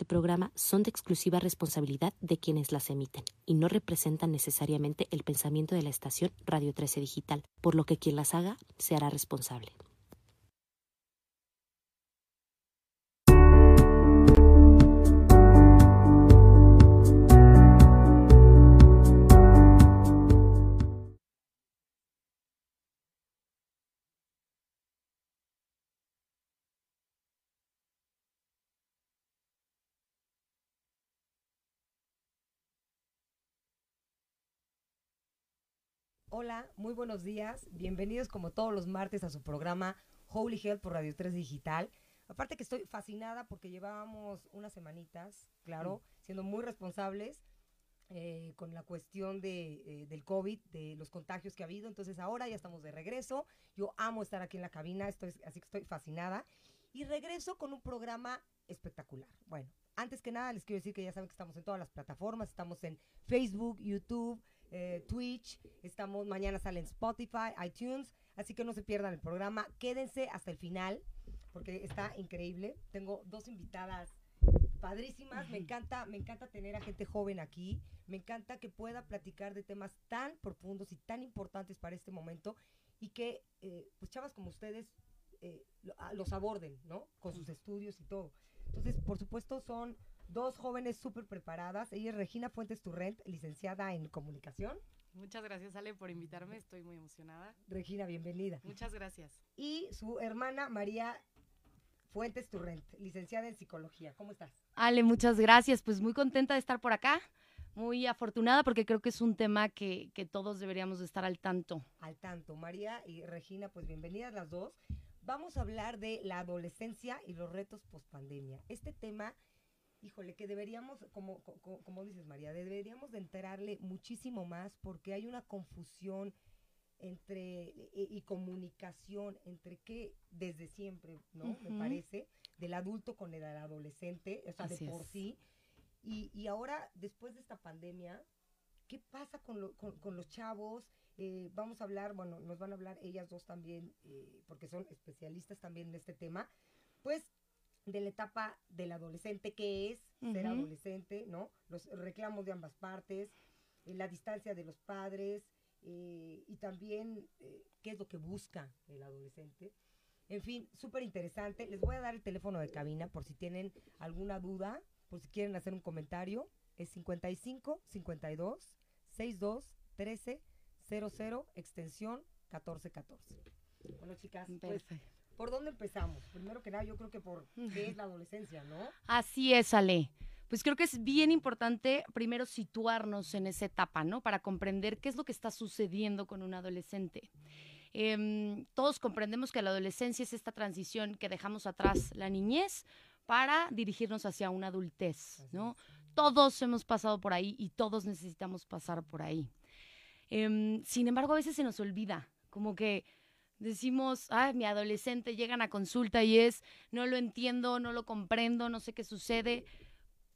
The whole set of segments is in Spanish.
este programa son de exclusiva responsabilidad de quienes las emiten y no representan necesariamente el pensamiento de la estación Radio 13 Digital, por lo que quien las haga se hará responsable. Hola, muy buenos días. Bienvenidos como todos los martes a su programa Holy Health por Radio 3 Digital. Aparte que estoy fascinada porque llevábamos unas semanitas, claro, siendo muy responsables eh, con la cuestión de, eh, del COVID, de los contagios que ha habido. Entonces ahora ya estamos de regreso. Yo amo estar aquí en la cabina, estoy, así que estoy fascinada. Y regreso con un programa espectacular. Bueno, antes que nada les quiero decir que ya saben que estamos en todas las plataformas. Estamos en Facebook, YouTube, eh, Twitch, estamos, mañana sale en Spotify, iTunes, así que no se pierdan el programa, quédense hasta el final, porque está increíble. Tengo dos invitadas padrísimas, me encanta, me encanta tener a gente joven aquí, me encanta que pueda platicar de temas tan profundos y tan importantes para este momento y que, eh, pues chavas como ustedes, eh, ah, los aborden, ¿no? Con sus estudios y todo. Entonces, por supuesto, son dos jóvenes súper preparadas. Ella es Regina Fuentes Turrent, licenciada en comunicación. Muchas gracias, Ale, por invitarme. Estoy muy emocionada. Regina, bienvenida. Muchas gracias. Y su hermana María Fuentes Turrent, licenciada en psicología. ¿Cómo estás? Ale, muchas gracias. Pues muy contenta de estar por acá. Muy afortunada porque creo que es un tema que, que todos deberíamos estar al tanto. Al tanto. María y Regina, pues bienvenidas las dos. Vamos a hablar de la adolescencia y los retos post pandemia. Este tema híjole, que deberíamos, como, como, dices María, deberíamos de enterarle muchísimo más porque hay una confusión entre y, comunicación entre que desde siempre, ¿no? Me parece, del adulto con el adolescente, o sea, de por sí. Y, y, ahora, después de esta pandemia, ¿qué pasa con, con, los chavos? Eh, vamos a hablar, bueno, nos van a hablar ellas dos también, eh, porque son especialistas también en este tema. Pues de la etapa del adolescente, que es ser adolescente, ¿no? Los reclamos de ambas partes, eh, la distancia de los padres eh, y también eh, qué es lo que busca el adolescente. En fin, súper interesante. Les voy a dar el teléfono de cabina por si tienen alguna duda, por si quieren hacer un comentario. Es 55 52 62 13 00 extensión 1414. Bueno, chicas, pues, ¿Por dónde empezamos? Primero que nada, yo creo que por qué es la adolescencia, ¿no? Así es, Ale. Pues creo que es bien importante primero situarnos en esa etapa, ¿no? Para comprender qué es lo que está sucediendo con un adolescente. Em, todos comprendemos que la adolescencia es esta transición que dejamos atrás la niñez para dirigirnos hacia una adultez, ¿no? Todos hemos pasado por ahí y todos necesitamos pasar por ahí. Em, sin embargo, a veces se nos olvida, como que decimos, ay, mi adolescente llegan a consulta y es, no lo entiendo, no lo comprendo, no sé qué sucede.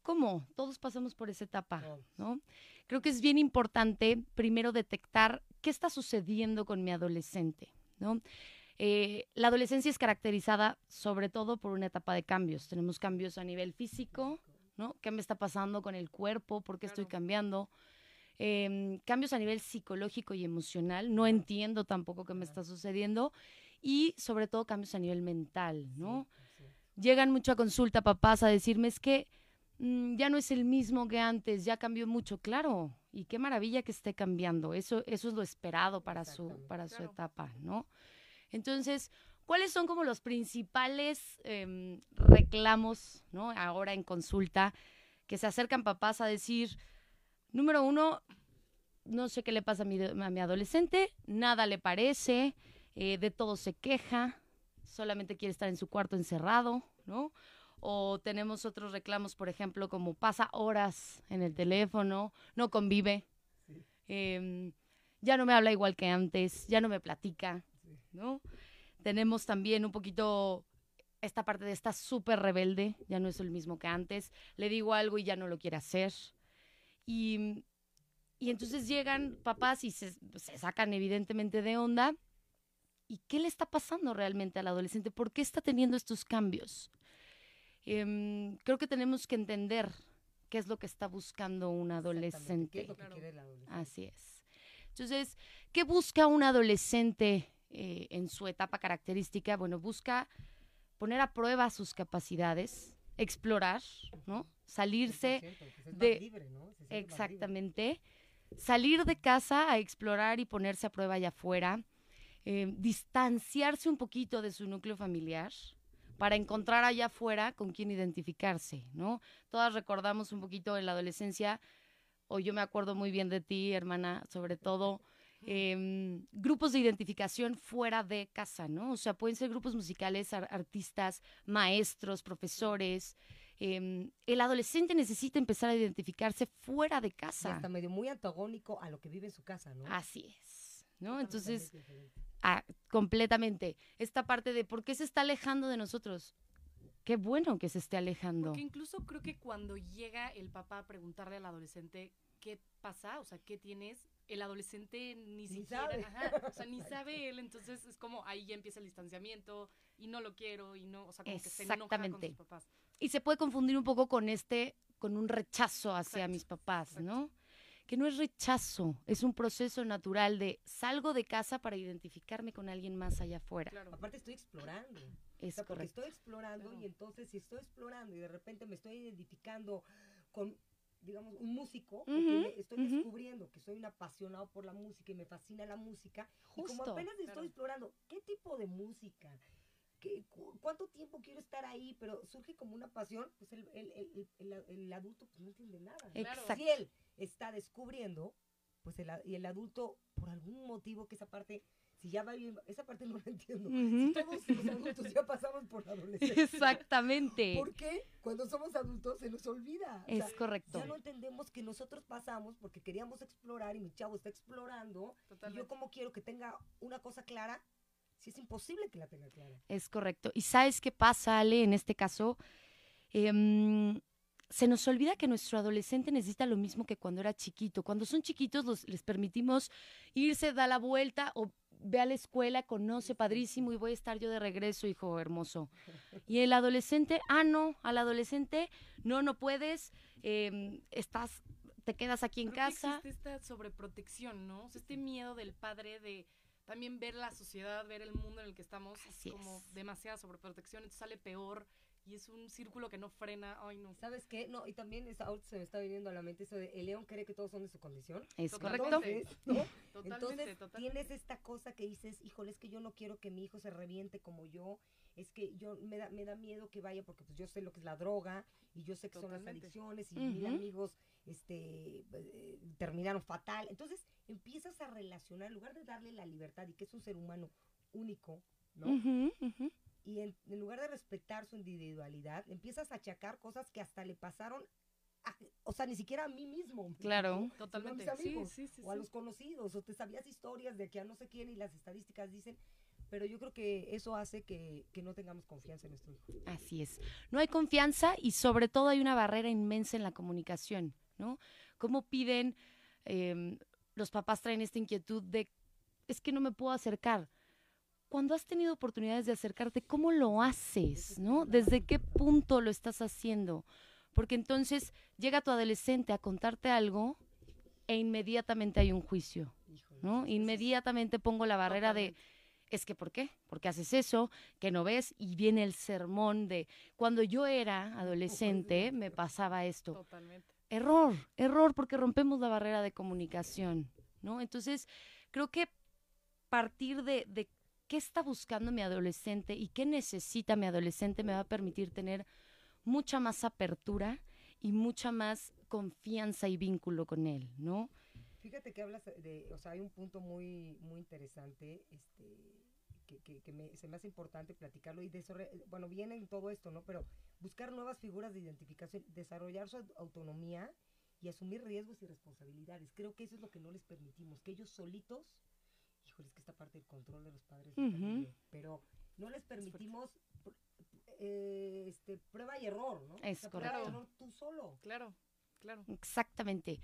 ¿Cómo? Todos pasamos por esa etapa, ¿no? Creo que es bien importante primero detectar qué está sucediendo con mi adolescente, ¿no? Eh, la adolescencia es caracterizada sobre todo por una etapa de cambios. Tenemos cambios a nivel físico, ¿no? ¿Qué me está pasando con el cuerpo? ¿Por qué estoy cambiando? Em, cambios a nivel psicológico y emocional, no entiendo tampoco qué me está sucediendo, y sobre todo cambios a nivel mental, ¿no? Llegan mucho a consulta papás a decirme es que mm, ya no es el mismo que antes, ya cambió mucho, claro, y qué maravilla que esté cambiando, eso, eso es lo esperado para su, para su etapa, ¿no? Entonces, ¿cuáles son como los principales em, reclamos, ¿no? Ahora en consulta, que se acercan papás a decir, Número uno, no sé qué le pasa a mi, a mi adolescente, nada le parece, eh, de todo se queja, solamente quiere estar en su cuarto encerrado, ¿no? O tenemos otros reclamos, por ejemplo, como pasa horas en el teléfono, no convive, em, ya no me habla igual que antes, ya no me platica, ¿no? Tenemos también un poquito esta parte de está súper rebelde, ya no es el mismo que antes, le digo algo y ya no lo quiere hacer. Y, y entonces llegan papás y se, se sacan evidentemente de onda. ¿Y qué le está pasando realmente al adolescente? ¿Por qué está teniendo estos cambios? em, creo que tenemos que entender qué es lo que está buscando un Exactamente, ¿Qué adolescente. es lo que Claro. quiere el adolescente? Así es. Entonces, ¿qué busca un adolescente eh, en su etapa característica? Bueno, busca poner a prueba sus capacidades, explorar, ¿no? Salirse 100%, pues de-. Exactamente. Salir de casa a explorar y ponerse a prueba allá afuera. eh, distanciarse un poquito de su núcleo familiar para encontrar allá afuera con quién identificarse, ¿no? Todas recordamos un poquito en la adolescencia, o yo me acuerdo muy bien de ti, hermana, sobre todo, em, grupos de identificación fuera de casa, ¿no? O sea, pueden ser grupos musicales, ar- artistas, maestros, profesores. Em, el adolescente necesita empezar a identificarse fuera de Y casa. hasta medio muy antagónico a lo que vive en su casa, ¿no? Así es, ¿no? Entonces, ah, completamente. Esta parte de por qué se está alejando de nosotros. Qué bueno que se esté alejando. Porque incluso creo que cuando llega el papá a preguntarle al adolescente qué pasa, o sea, qué tienes, el adolescente ni, Ni siquiera, sabe. ajá, o sea, ni sabe él, entonces es como ahí ya empieza el distanciamiento y no lo quiero y no, o sea, como que se enoja con sus papás. Y se puede confundir un poco con este, con un rechazo hacia Exacto, mis papás, exacto. ¿no? Que no es rechazo, es un proceso natural de salgo de casa para identificarme con alguien más allá afuera. Claro. Aparte estoy explorando. O Es sea, correcto. estoy explorando Claro. y entonces si estoy explorando y de repente me estoy identificando con, digamos, un músico, porque Ujú, me estoy descubriendo que soy un apasionado por la música y me fascina la música. Y como apenas Claro. estoy explorando, ¿qué tipo de música? ¿Qué, cu- ¿Cuánto tiempo quiero estar ahí? Pero surge como una pasión, pues el, el, el, el- adulto pues, no entiende nada. Exacto. Si él está descubriendo, pues el, y el adulto, por algún motivo que esa parte, si ya va bien, esa parte no la entiendo. Ujú. Todos los adultos ya pasamos por la adolescencia. Exactamente. ¿Por qué? Cuando somos adultos se nos olvida. O sea, Es correcto. ya no entendemos que nosotros pasamos porque queríamos explorar y mi chavo está explorando. Y Totalmente. yo como quiero que tenga una cosa clara, si es imposible que la tenga clara. Es correcto. ¿Y sabes qué pasa, Ale, en este caso? Em, se nos olvida que nuestro adolescente necesita lo mismo que cuando era chiquito. Cuando son chiquitos los- les permitimos irse, da la vuelta o ve a la escuela, conoce, padrísimo, y voy a estar yo de regreso, hijo hermoso. Y el adolescente, ah, no, al adolescente, no, no puedes, em, estás, te quedas aquí en Creo que casa. existe esta sobreprotección, ¿no? O sea, este miedo del padre de también ver la sociedad, ver el mundo en el que estamos, Así es como es. demasiada sobreprotección, entonces sale peor y es un círculo que no frena. Ay, no. ¿Sabes qué? No, y también es, ahorita se me está viniendo a la mente eso de el león cree que todos son de su condición. Es correcto. Entonces, ¿no? Totalmente, Entonces totalmente. tienes esta cosa que dices, híjole, es que yo no quiero que mi hijo se reviente como yo, es que yo me da, me da miedo que vaya porque pues yo sé lo que es la droga y yo sé que son las adicciones y mil Ujú. amigos este eh, terminaron fatal. Entonces empiezas a relacionar, en lugar de darle la libertad y que es un ser humano único, ¿no? Ujú, ujú. Y en, en lugar de respetar su individualidad, empiezas a achacar cosas que hasta le pasaron, a- o sea, ni siquiera a mí mismo. ¿me Claro. Sino Totalmente. A mis Sí, amigos sí, sí, o a sí. los conocidos, o te sabías historias de que a no sé quién y las estadísticas dicen, pero yo creo que eso hace que, que no tengamos confianza en nuestro hijo. Así es. No hay confianza y sobre todo hay una barrera inmensa en la comunicación, ¿no? ¿Cómo piden, em, los papás traen esta inquietud de, es que no me puedo acercar? Cuando has tenido oportunidades de acercarte, ¿cómo lo haces, no? ¿Desde qué punto lo estás haciendo? Porque entonces llega tu adolescente a contarte algo e inmediatamente hay un juicio. ¿no? Inmediatamente pongo la barrera de, es que ¿por qué? ¿Por qué haces eso? Que no ves y viene el sermón de cuando yo era adolescente me pasaba esto. Totalmente. Error, error porque rompemos la barrera de comunicación, ¿no? Entonces, creo que partir de, de qué está buscando mi adolescente y qué necesita mi adolescente me va a permitir tener mucha más apertura y mucha más confianza y vínculo con él, ¿no? Fíjate que hablas de, o sea, hay un punto muy, muy interesante, este, que, que, que me- se me hace importante platicarlo y de eso, bueno, viene en todo esto, ¿no? Pero buscar nuevas figuras de identificación, desarrollar su au- autonomía y asumir riesgos y responsabilidades. Creo que eso es lo que no les permitimos, que ellos solitos, híjole, es que esta parte del control de los padres terrible, pero no les permitimos eh, este, prueba y error, ¿no? Es prueba y correcto. error tú solo. Claro, claro. Exactamente.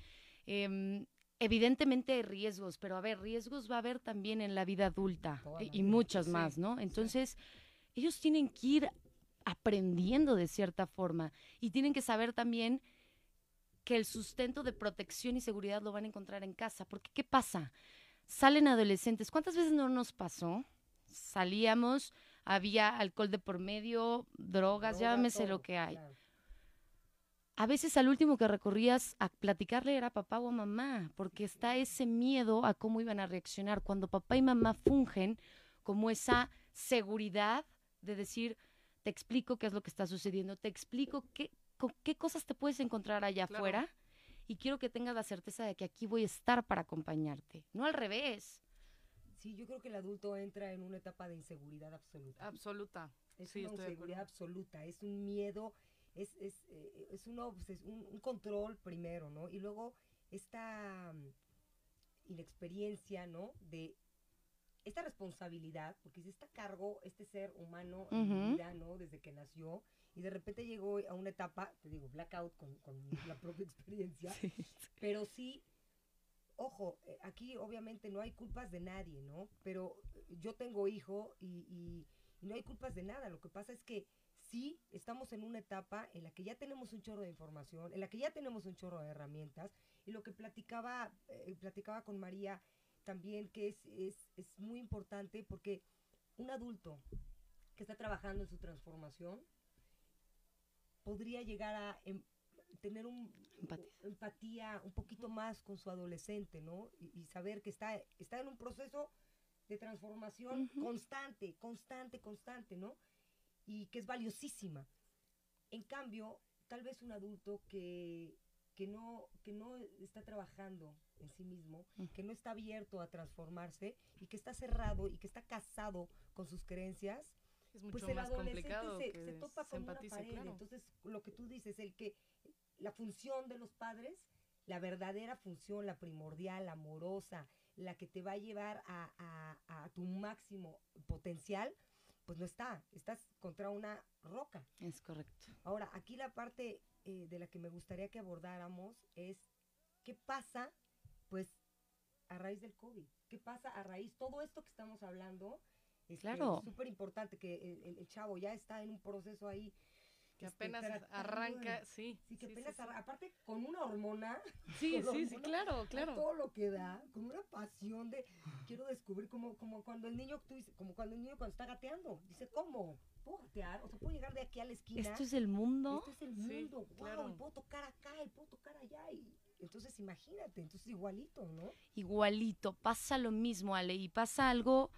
Em, evidentemente hay riesgos, pero a ver, riesgos va a haber también en la vida adulta Toda y, y sí, más, ¿no? Entonces, ellos tienen que ir aprendiendo de cierta forma. Y tienen que saber también que el sustento de protección y seguridad lo van a encontrar en casa. Porque, ¿qué pasa? Salen adolescentes. ¿Cuántas veces no nos pasó? Salíamos, había alcohol de por medio, drogas, Droga, llámese lo que hay. claro. A veces al último que recorrías a platicarle era a papá o a mamá, porque está ese miedo a cómo iban a reaccionar. Cuando papá y mamá fungen como esa seguridad de decir, te explico qué es lo que está sucediendo, te explico qué, con qué cosas te puedes encontrar allá Claro. afuera y quiero que tengas la certeza de que aquí voy a estar para acompañarte, no al revés. Sí, yo creo que el adulto entra en una etapa de inseguridad absoluta. Absoluta. Es sí, una inseguridad absoluta, es un miedo, es, es, eh, es una un, un control primero, ¿no? Y luego esta mm, inexperiencia, ¿no? De esta responsabilidad, porque si está a cargo este ser humano en mi Ujú. vida, ¿no? Desde que nació, y de repente llegó a una etapa, te digo, blackout con, con la propia experiencia, pero sí, ojo, eh, aquí obviamente no hay culpas de nadie, ¿no? Pero eh, yo tengo hijo y, y- y no hay culpas de nada. Lo que pasa es que sí estamos en una etapa en la que ya tenemos un chorro de información, en la que ya tenemos un chorro de herramientas. Y lo que platicaba, eh, platicaba con María también, que es, es, es muy importante porque un adulto que está trabajando en su transformación podría llegar a em- tener un, Empatía. empatía un poquito más con su adolescente, ¿no? Y, y saber que está, está en un proceso de transformación Ujú. constante, constante, constante, ¿no? Y que es valiosísima. En cambio, tal vez un adulto que, que, no, que no está trabajando en sí mismo, Ujú. que no está abierto a transformarse y que está cerrado y que está casado con sus creencias, Es mucho pues el más adolescente complicado se, que se topa se con una pared. claro. Entonces, lo que tú dices, el que la función de los padres, la verdadera función, la primordial, la amorosa, la que te va a llevar a, a- a tu máximo potencial, pues no está. Estás contra una roca. Es correcto. Ahora, aquí la parte eh, de la que me gustaría que abordáramos es qué pasa, pues, a raíz del COVID. ¿Qué pasa a raíz? Todo esto que estamos hablando es Claro. súper importante que el, el- el chavo ya está en un proceso ahí. Que este, apenas de- arranca, sí. Sí, que sí, apenas sí, arra- aparte con una hormona, Sí, sí, sí, claro, claro. todo lo que da, con una pasión de quiero descubrir como, como cuando el niño, tú dices, como cuando el niño cuando está gateando, dice, ¿cómo? ¿Puedo gatear? O sea, ¿puedo llegar de aquí a la esquina? Esto es el mundo. Esto es el mundo, wow, claro. y puedo tocar acá, y puedo tocar allá, y entonces imagínate, entonces igualito, ¿no? igualito, pasa lo mismo, Ale, y pasa algo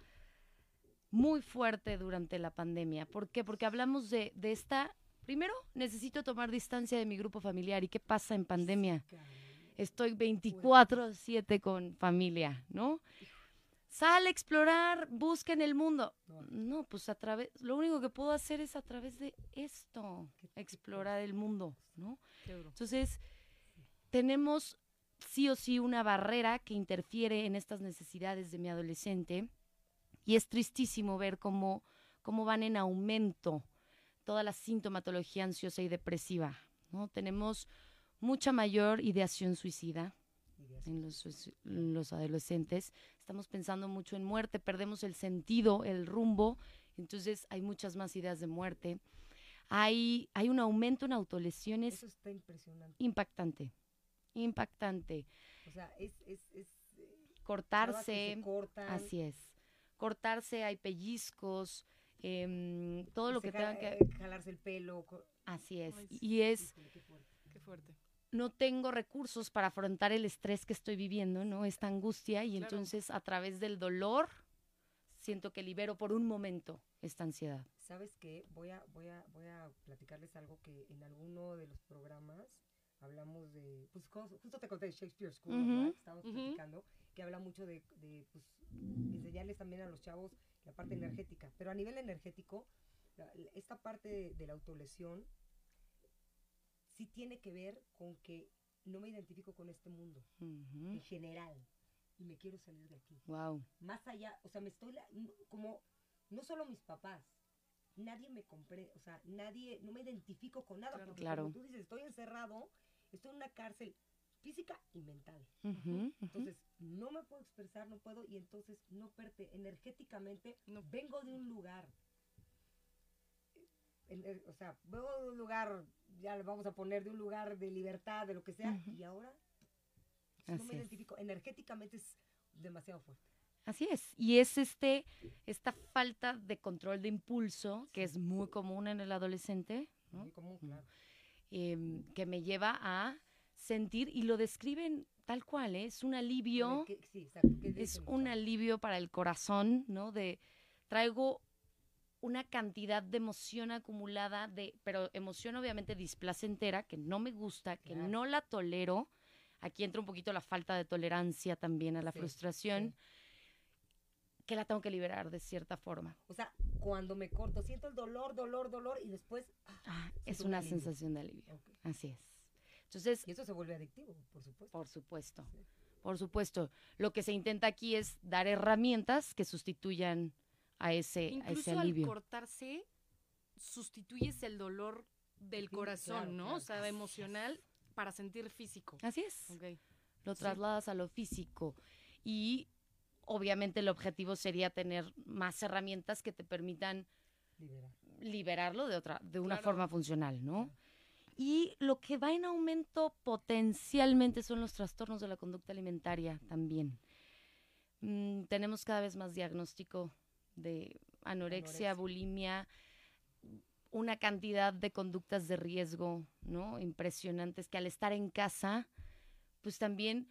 muy fuerte durante la pandemia. ¿Por qué? Porque hablamos de, de esta, primero, necesito tomar distancia de mi grupo familiar. ¿Y qué pasa en pandemia? Estoy 24/7 con familia, ¿no? Sale a explorar, busca en el mundo. No. Pues a través, lo único que puedo hacer es a través de esto, explorar el mundo, ¿no? Entonces, tenemos sí o sí una barrera que interfiere en estas necesidades de mi adolescente y es tristísimo ver cómo, cómo van en aumento toda la sintomatología ansiosa y depresiva. ¿no? Tenemos mucha mayor ideación suicida en los, suici- en los adolescentes. Estamos pensando mucho en muerte, perdemos el sentido, el rumbo, entonces hay muchas más ideas de muerte. Hay, hay un aumento en autolesiones Eso está impresionante. impactante, impactante. O sea, es, es, es eh, Cortarse, se cortan, así es. Cortarse, hay pellizcos, em, todo lo que jala- tenga que... eh, jalarse el pelo. Así es. Ay, sí. Y es, qué fuerte. Qué fuerte. no tengo recursos para afrontar el estrés que estoy viviendo, ¿no? Esta angustia y Claro. entonces a través del dolor siento que libero por un momento esta ansiedad. ¿Sabes qué? Voy a, voy a, voy a platicarles algo que en alguno de los programas hablamos de, pues justo te conté de Shakespeare School. Que estábamos Ujú. platicando, que habla mucho de, de, pues, enseñarles también a los chavos la parte energética. Pero a nivel energético, la- esta parte de, de la autolesión sí tiene que ver con que no me identifico con este mundo en general y me quiero salir de aquí Wow. más allá, o sea, me estoy, la- como, no solo mis papás, nadie me compré, o sea, nadie, no me identifico con nada, Claro. porque Claro. como tú dices, estoy encerrado, estoy en una cárcel física y mental. Entonces, no me puedo expresar, no puedo, y entonces no perte, energéticamente, No. vengo de un lugar en- en- o sea, veo de un lugar, ya le vamos a poner de un lugar de libertad, de lo que sea, y ahora no Así me identifico. Energéticamente es demasiado fuerte. Así es. Y es este, esta falta de control de impulso, que es muy común en el adolescente, ¿no? Muy común, claro. Em, que me lleva a sentir, y lo describen tal cual, ¿eh? es un alivio, ¿Qué- sí, exacto, ¿qué es un alivio para el corazón, ¿no? De traigo una cantidad de emoción acumulada, de, pero emoción obviamente displacentera, que no me gusta, que Claro. no la tolero. Aquí entra un poquito la falta de tolerancia también a la Sí, frustración, que la tengo que liberar de cierta forma. O sea, cuando me corto, siento el dolor, dolor, dolor, y después... ah, Ah, es una alivio. sensación de alivio. Así es. Entonces, Y eso se vuelve adictivo, por supuesto. por supuesto, Sí. por supuesto. Lo que se intenta aquí es dar herramientas que sustituyan a ese, a ese Incluso al alivio. cortarse, sustituyes el dolor del Sí, corazón, claro, ¿no? claro. O sea, emocional para sentir físico. Así es. Lo Sí. trasladas a lo físico. Y obviamente el objetivo sería tener más herramientas que te permitan Liberar. liberarlo de otra, de una Claro. forma funcional, ¿no? Y lo que va en aumento potencialmente son los trastornos de la conducta alimentaria también. Mm, tenemos cada vez más diagnóstico de anorexia, Anorexia. bulimia, una cantidad de conductas de riesgo, ¿no? Impresionantes que al estar en casa, pues también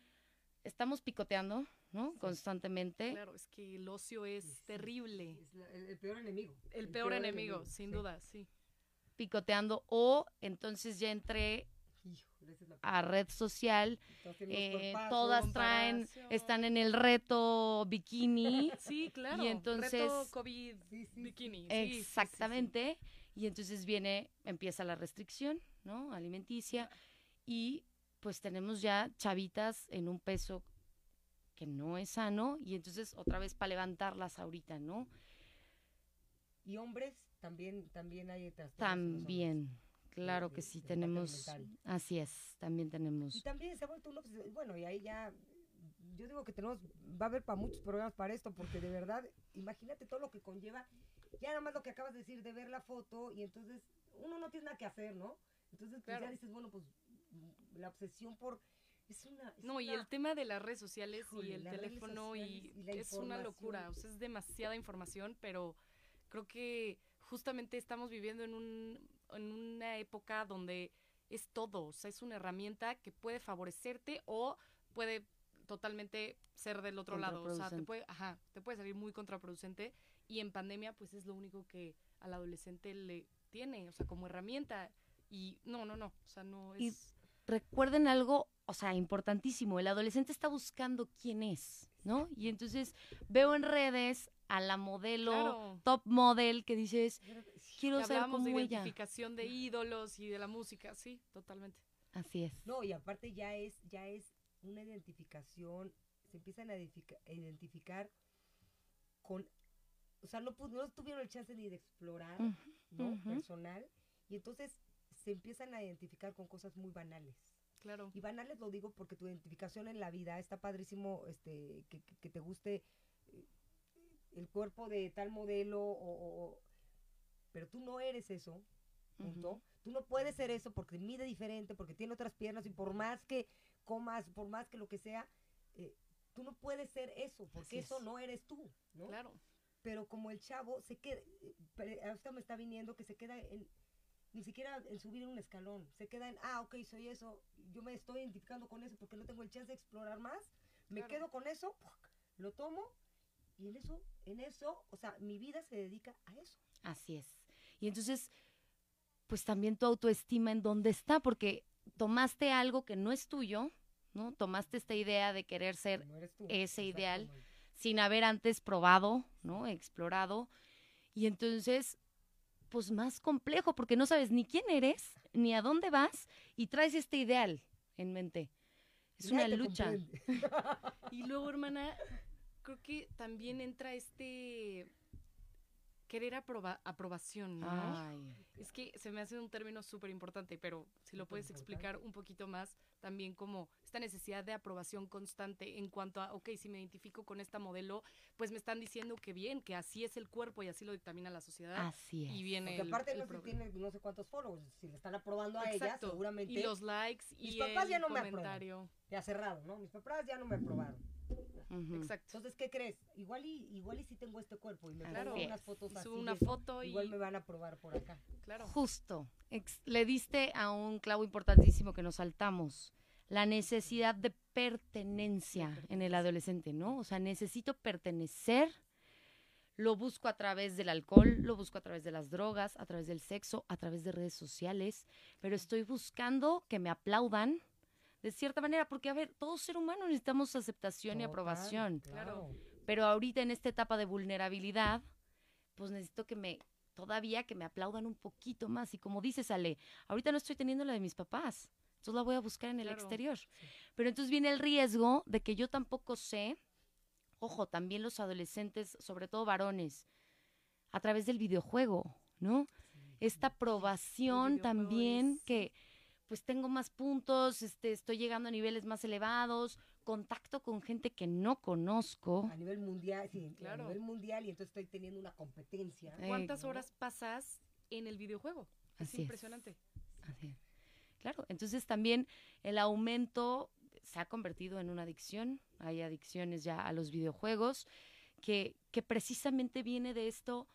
estamos picoteando, ¿no? Constantemente. Claro, es que el ocio es Sí. terrible. Es la- el, el peor enemigo. El, peor, enemigo, sin sí. duda, sí. picoteando o entonces ya entré a red social, eh, todas traen, están en el reto bikini, Sí, claro. Y entonces- Reto COVID Sí, sí, bikini. sí, sí, sí, sí. exactamente, y entonces viene, empieza la restricción, ¿no? Alimenticia, y pues tenemos ya chavitas en un peso que no es sano, y entonces otra vez para levantarlas ahorita, ¿no? Y hombres, también, también hay. También, claro de- que sí tenemos, así es, también Y tenemos. también se ha vuelto Bueno, y ahí ya. Yo digo que tenemos. Va a haber para muchos programas para esto, porque de verdad, imagínate todo lo que conlleva. Ya nada más lo que acabas de decir, de ver la foto, y entonces uno no tiene nada que hacer, ¿no? Entonces, pues Claro. ya dices, bueno, pues la obsesión por. Es una. es No, y el tema de las redes sociales y el teléfono y, es una locura, o sea, es demasiada información, pero creo que justamente estamos viviendo en, un, en una época donde es todo, o sea, es una herramienta que puede favorecerte o puede totalmente ser del otro lado, o sea, te puede, ajá, te puede salir muy contraproducente y en pandemia pues es lo único que al adolescente le tiene, o sea, como herramienta y no, no, no, o sea, no Y- es... recuerden algo, o sea, importantísimo, el adolescente está buscando quién es, ¿no? Y entonces veo en redes a la modelo, Claro. top model, que dices, quiero Que hablábamos como de ella. identificación de ídolos y de la música, sí, totalmente. Así es. No, y aparte ya es, ya es una identificación, se empiezan a identifica- a identificar con, o sea, no, pu- no tuvieron el chance ni de explorar, ¿no? Personal, y entonces se empiezan a identificar con cosas muy banales. Claro. Y banales lo digo porque tu identificación en la vida está padrísimo, este, que, que- que te guste eh, el cuerpo de tal modelo, o, pero tú no eres eso, punto. Tú no puedes ser eso porque mide diferente, porque tiene otras piernas y por más que comas, por más que lo que sea, eh, tú no puedes ser eso, porque eso es. no eres tú, ¿no? Claro. Pero como el chavo se queda, eh, pero ahorita me está viniendo que se queda en, ni siquiera en subir un escalón, se queda en, ah, ok, soy eso, yo me estoy identificando con eso porque no tengo el chance de explorar más, me Claro. quedo con eso, lo tomo y en eso, en eso, o sea, mi vida se dedica a eso. Así es. Y entonces, pues también tu autoestima en dónde está, porque tomaste algo que no es tuyo, ¿no? Tomaste esta idea de querer ser No eres tú. ese ideal. Sin haber antes probado, ¿no? Explorado. Y entonces, pues más complejo, porque no sabes ni quién eres, ni a dónde vas, y traes este ideal en mente. Es una lucha. Y luego, hermana, creo que también entra este querer aproba- aprobación, ¿no? Ay. Es que se me hace un término súper importante, pero si lo puedes explicar un poquito más, también como esta necesidad de aprobación constante en cuanto a, ok, si me identifico con esta modelo, pues me están diciendo que bien, que así es el cuerpo y así lo dictamina la sociedad. Así es. Y viene Porque el, aparte el no se tiene no sé cuántos followers, si le están aprobando a ella, seguramente Y los likes Mis y papás el ya no me comentario. ya cerrado, ¿no? Mis papás ya no me aprobaron. Exacto. Entonces, ¿qué crees? Igual y igual y si tengo este cuerpo y me Claro. pongo unas fotos así, subo una foto y igual me van a aprobar por acá. claro. Justo. Ex- le diste a un clavo importantísimo que nos saltamos. La necesidad de pertenencia en el adolescente, ¿no? O sea, necesito pertenecer. Lo busco a través del alcohol, lo busco a través de las drogas, a través del sexo, a través de redes sociales, pero estoy buscando que me aplaudan de cierta manera, porque a ver, todo ser humano necesitamos aceptación y aprobación. claro. Pero ahorita en esta etapa de vulnerabilidad, pues necesito que me, todavía que me aplaudan un poquito más. Y como dices, Ale, ahorita no estoy teniendo la de mis papás. Entonces la voy a buscar en el Claro, exterior. Pero entonces viene el riesgo de que yo tampoco sé, ojo, también los adolescentes, sobre todo varones, a través del videojuego, ¿no? Esta aprobación también es- que pues tengo más puntos, este, estoy llegando a niveles más elevados, contacto con gente que no conozco. A nivel mundial, sí, Claro. a nivel mundial y entonces estoy teniendo una competencia. Eh, ¿Cuántas horas pasas en el videojuego? Es Así es. impresionante. Así es. Claro, entonces también el aumento se ha convertido en una adicción. Hay adicciones ya a los videojuegos que, que precisamente viene de esto.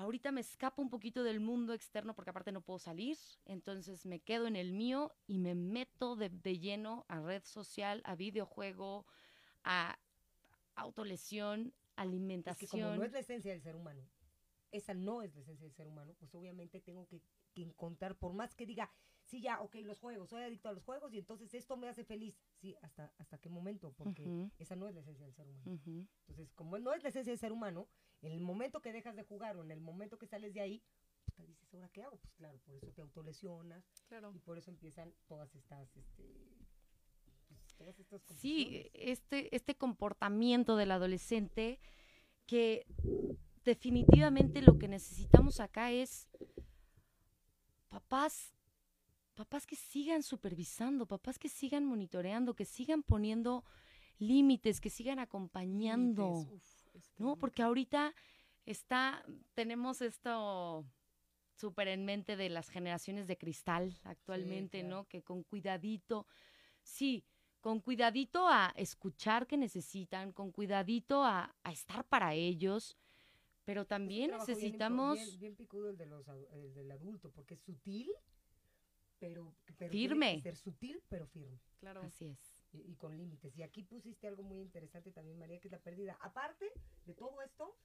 Ahorita me escapo un poquito del mundo externo porque aparte no puedo salir, entonces me quedo en el mío y me meto de, de lleno a red social, a videojuego, a autolesión, Es que como alimentación. no es la esencia del ser humano, esa no es la esencia del ser humano, pues obviamente tengo que, que encontrar, por más que diga, sí, ya, ok, los juegos, soy adicto a los juegos y entonces esto me hace feliz. Sí, ¿hasta, hasta qué momento? Porque esa no es la esencia del ser humano. Entonces, como no es la esencia del ser humano, en el momento que dejas de jugar o en el momento que sales de ahí, te dices, ¿ahora qué hago? Pues claro, por eso te autolesionas Claro. y por eso empiezan todas estas, este, pues, todas estas Sí, este, este comportamiento del adolescente que definitivamente lo que necesitamos acá es papás, papás que sigan supervisando, papás que sigan monitoreando, que sigan poniendo límites, que sigan acompañando. Uf, ¿no? Porque ahorita está, tenemos esto súper en mente de las generaciones de cristal actualmente, claro. ¿no? Que con cuidadito, sí, con cuidadito a escuchar que necesitan, con cuidadito a, a estar para ellos, pero también bien necesitamos Bien, bien picudo el, de los, el del adulto, porque es sutil, pero, pero tiene que Firme. ser sutil, pero firme. Claro. Así es. Y, y con límites. Y aquí pusiste algo muy interesante también, María, que es la pérdida. Aparte de todo esto,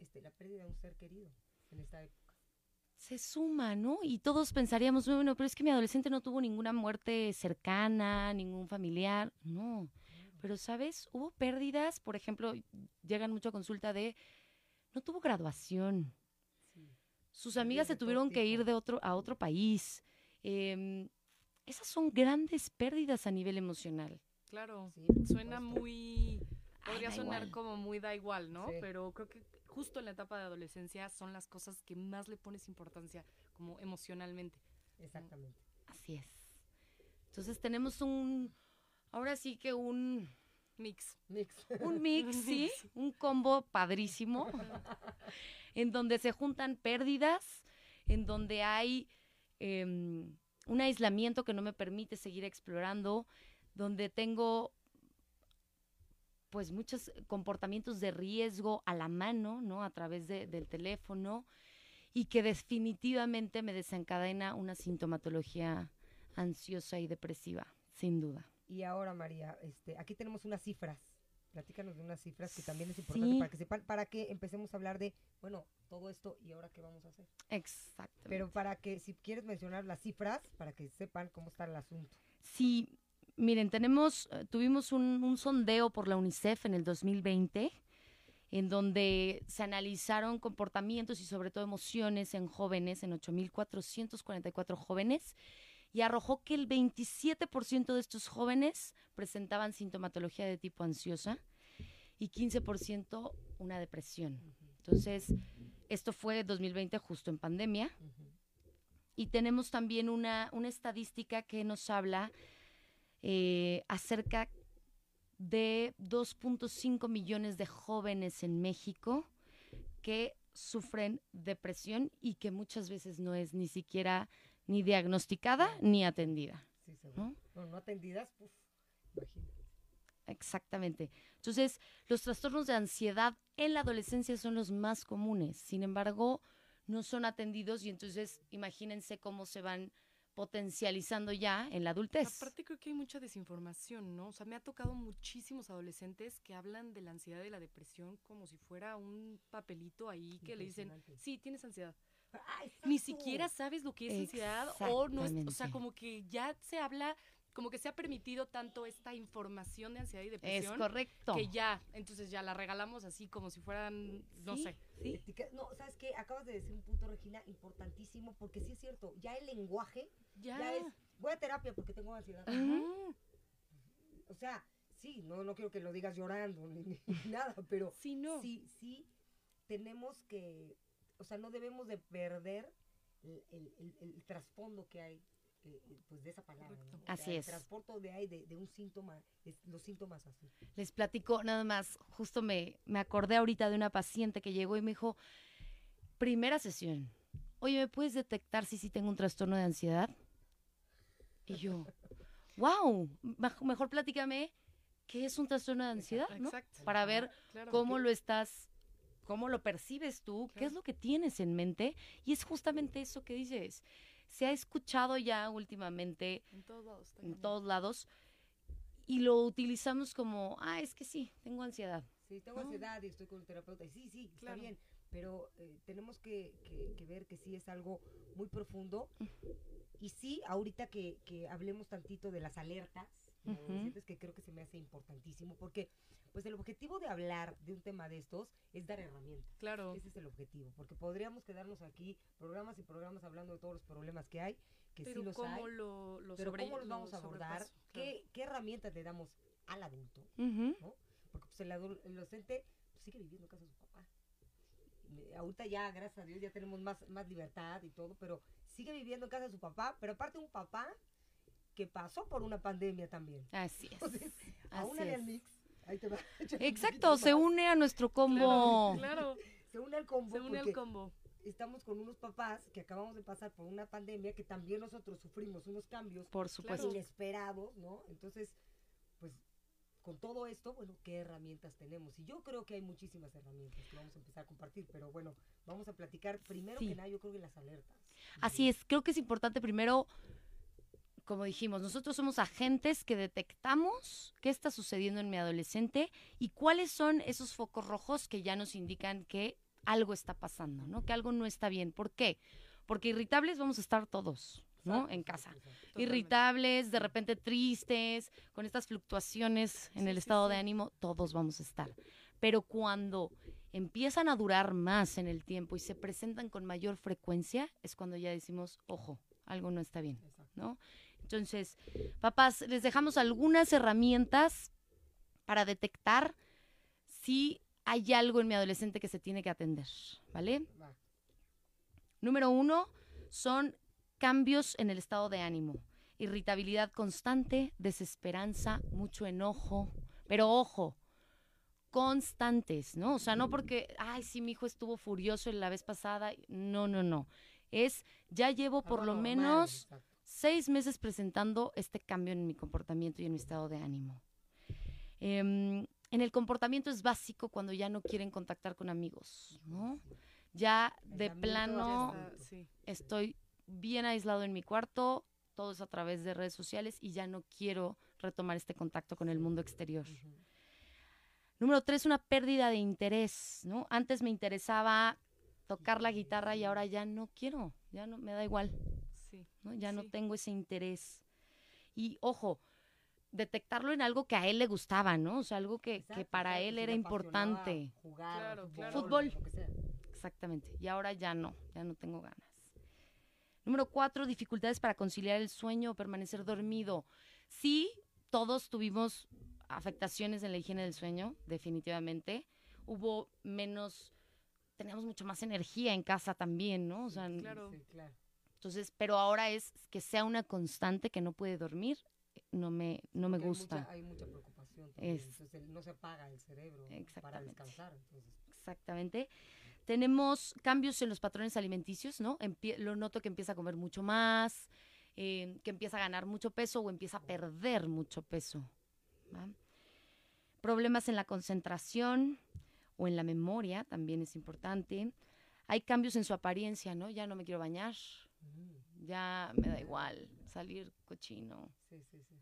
este, la pérdida de un ser querido en esta época. se suma, ¿no? Y todos pensaríamos, bueno, pero es que mi adolescente no tuvo ninguna muerte cercana, ningún familiar. No. Pero, ¿sabes? Hubo pérdidas, por ejemplo, llegan mucho a consulta de, no tuvo graduación. Sí. Sus amigas se tuvieron que ir de otro, a otro país. Em, esas son grandes pérdidas a nivel emocional. Claro. Sí, Suena muy. Podría da sonar igual. como muy da igual, ¿no? Sí. Pero creo que justo en la etapa de adolescencia son las cosas que más le pones importancia, como emocionalmente. Exactamente. Así es. Entonces tenemos un, ahora sí que un, Mix. Mix. un mix, sí, un combo padrísimo, en donde se juntan pérdidas, en donde hay em, un aislamiento que no me permite seguir explorando, donde tengo pues muchos comportamientos de riesgo a la mano, ¿no? A través de- del teléfono y que definitivamente me desencadena una sintomatología ansiosa y depresiva, sin duda. Y ahora, María, este, aquí tenemos unas cifras. Platícanos de unas cifras que también es importante Sí. para que sepan, para que empecemos a hablar de, bueno, todo esto y ahora qué vamos a hacer. Exactamente. Pero para que, si quieres mencionar las cifras, para que sepan cómo está el asunto. Sí, miren, tenemos, eh, tuvimos un, un sondeo por la UNICEF en el 2020, en donde se analizaron comportamientos y sobre todo emociones en jóvenes, en 8.444 jóvenes, y arrojó que el 27% de estos jóvenes presentaban sintomatología de tipo ansiosa y 15% una depresión. Entonces, esto fue 2020 justo en pandemia. Y tenemos también una, una estadística que nos habla eh, acerca de 2.5 millones de jóvenes en México que sufren depresión y que muchas veces no es ni siquiera ni diagnosticada ni atendida. Sí. ¿no? No, no atendidas, puf, imagínate. Exactamente. Entonces, los trastornos de ansiedad en la adolescencia son los más comunes. Sin embargo, no son atendidos y entonces imagínense cómo se van potencializando ya en la adultez. Aparte creo que hay mucha desinformación, ¿no? O sea, me ha tocado muchísimos adolescentes que hablan de la ansiedad y la depresión como si fuera un papelito ahí que le dicen, sí, tienes ansiedad. Ni siquiera sabes lo que es ansiedad o no es, o sea, como que ya se habla, como que se ha permitido tanto esta información de ansiedad y Es depresión correcto. que ya, entonces ya la regalamos así como si fueran, no Sí, sé. sí. No, ¿sabes qué? Acabas de decir un punto, Regina, importantísimo, porque sí es cierto, ya el lenguaje Ya. ya, es, voy a terapia porque tengo ansiedad. O sea, sí, no, no quiero que lo digas llorando ni, ni nada, pero Sí, no. sí, sí tenemos que, o sea, no debemos de perder el, el- el- el trasfondo que hay, eh, eh, pues, de esa palabra. ¿no? O sea, Así el es. transporte de hay de, de un síntoma, es- los síntomas así. Les platico nada más, justo me, me acordé ahorita de una paciente que llegó y me dijo, primera sesión, oye, ¿me puedes detectar si sí tengo un trastorno de ansiedad? Y yo, wow, mejor platícame qué es un trastorno de ansiedad, ¿no? Exacto. Para ver Claro. cómo lo estás, cómo lo percibes tú, qué es lo que tienes en mente. Y es justamente eso que dices. Se ha escuchado ya últimamente En todos lados. está en cañón. todos lados y lo utilizamos como, ah, es que sí, tengo ansiedad. Sí, tengo No. ansiedad y estoy con el terapeuta. Y sí, sí, está Claro. bien. Pero eh, tenemos que, que- que ver que sí es algo muy profundo. Y sí, ahorita que, que hablemos tantito de las alertas, Ujú. adolescentes, que creo que se me hace importantísimo, porque pues el objetivo de hablar de un tema de estos es dar herramientas. Claro. Ese es el objetivo, porque podríamos quedarnos aquí programas y programas hablando de todos los problemas que hay, que Pero sí los ¿cómo hay, lo, lo pero sobre- cómo los lo vamos a abordar? Claro. ¿Qué, qué herramientas le damos al adulto, Ujú. porque pues el adol- el adolescente pues, sigue viviendo en casa de su papá. Ahorita ya, gracias a Dios, ya tenemos más, más libertad y todo, pero sigue viviendo en casa de su papá, pero aparte un papá que pasó por una pandemia también. Así es. Entonces, Así es. mix. Ahí te va. Exacto, se une a nuestro combo. Claro, Se une al combo se une al combo. estamos con unos papás que acabamos de pasar por una pandemia que también nosotros sufrimos unos cambios Por supuesto. inesperados, ¿no? Entonces, pues con todo esto, bueno, ¿qué herramientas tenemos? Y yo creo que hay muchísimas herramientas que vamos a empezar a compartir, pero bueno, vamos a platicar primero Sí. que nada, yo creo que las alertas. Así es, creo que es importante primero, como dijimos, nosotros somos agentes que detectamos qué está sucediendo en mi adolescente y cuáles son esos focos rojos que ya nos indican que algo está pasando, ¿no? Que algo no está bien. ¿Por qué? Porque irritables vamos a estar todos, ¿no? En casa. Totalmente. Irritables, de repente tristes, con estas fluctuaciones en Sí, el sí, estado de ánimo, todos vamos a estar. Pero cuando empiezan a durar más en el tiempo y se presentan con mayor frecuencia, es cuando ya decimos, ojo, algo no está bien. ¿no? Entonces, papás, les dejamos algunas herramientas para detectar si hay algo en mi adolescente que se tiene que atender, ¿vale? Va. Número uno son cambios en el estado de ánimo. Irritabilidad constante, desesperanza, mucho enojo. Pero ojo, constantes, ¿no? O sea, no porque, ay, sí, mi hijo estuvo furioso la vez pasada. No, no, no. Es, ya llevo por Algo lo normal, menos exacto. Seis meses presentando este cambio en mi comportamiento y en mi estado de ánimo. Em, en el comportamiento es básico cuando ya no quieren contactar con amigos, ¿no? Ya de plano ya Está- sí. estoy bien aislado en mi cuarto, todo es a través de redes sociales y ya no quiero retomar este contacto con el mundo exterior. Número tres, una pérdida de interés, ¿no? Antes me interesaba tocar la guitarra y ahora ya no quiero, ya no, me da igual. Sí. ¿no? Ya no tengo ese interés. Y ojo, detectarlo en algo que a él le gustaba, ¿no? O sea, algo que, que para él era importante. Jugar, Claro, fútbol, claro. Fútbol. lo que sea. Exactamente. Y ahora ya no, ya no tengo ganas. Número cuatro, dificultades para conciliar el sueño o permanecer dormido. Sí, todos tuvimos afectaciones en la higiene del sueño, definitivamente. Hubo menos teníamos mucho más energía en casa también, ¿no? O sea, Claro. Sí, claro. Entonces, pero ahora es que sea una constante que no puede dormir, no me, no me hay gusta. mucha- Hay mucha, preocupación también. Es- Entonces, el- no se apaga el cerebro para Exactamente. descansar. Entonces, Exactamente. Tenemos cambios en los patrones alimenticios, ¿no? Empie- lo noto que empieza a comer mucho más, eh, que empieza a ganar mucho peso o empieza a perder mucho peso. ¿va? Problemas en la concentración o en la memoria también es importante. Hay cambios en su apariencia, ¿no? Ya no me quiero bañar, mm, ya me da igual salir cochino. sí, sí, sí.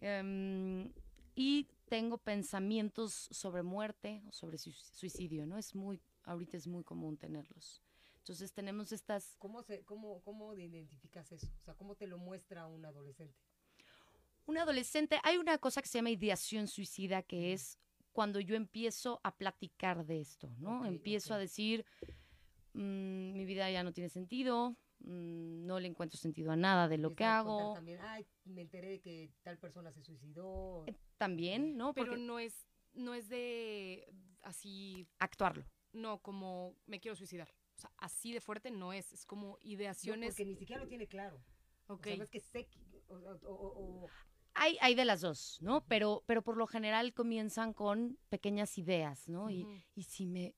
Em, y tengo pensamientos sobre muerte o sobre sui- suicidio, ¿no? Es muy, ahorita es muy común tenerlos. Entonces tenemos estas, ¿Cómo, se, cómo, ¿Cómo identificas eso? O sea, ¿cómo te lo muestra un adolescente? un adolescente, hay una cosa que se llama ideación suicida, que es cuando yo empiezo a platicar de esto, ¿no? Ok, empiezo a ok. decir, "Mm, mi vida ya no tiene sentido, mm, no le encuentro sentido a nada de lo que hago. También, Ay, me enteré de que tal persona se suicidó. Eh, También, ¿no? Pero Porque no es, no es de así, actuarlo. no como me quiero suicidar. O sea, así de fuerte no es. Es como No, ideaciones. porque ni siquiera lo tiene claro. ok. O sea, no es que sé que- o, o- o- o- Hay, hay de las dos, ¿no? Pero, pero por lo general comienzan con pequeñas ideas, ¿no? Y, y si me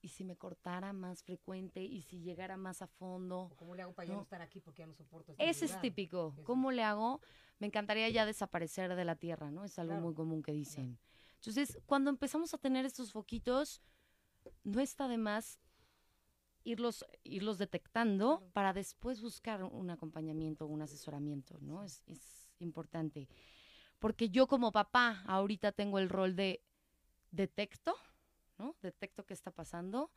y si me cortara más frecuente y si llegara más a fondo. cómo le hago para ya no No. estar aquí porque ya no soporto este Ese es lugar. típico. Eso. ¿Cómo le hago? Me encantaría ya desaparecer de la tierra, ¿no? Es algo Claro. muy común que dicen. Entonces, cuando empezamos a tener estos foquitos, no está de más irlos, irlos detectando Claro. para después buscar un acompañamiento, un asesoramiento, ¿no? Es, es importante. Porque yo como papá ahorita tengo el rol de detecto, ¿no? Detecto qué está pasando.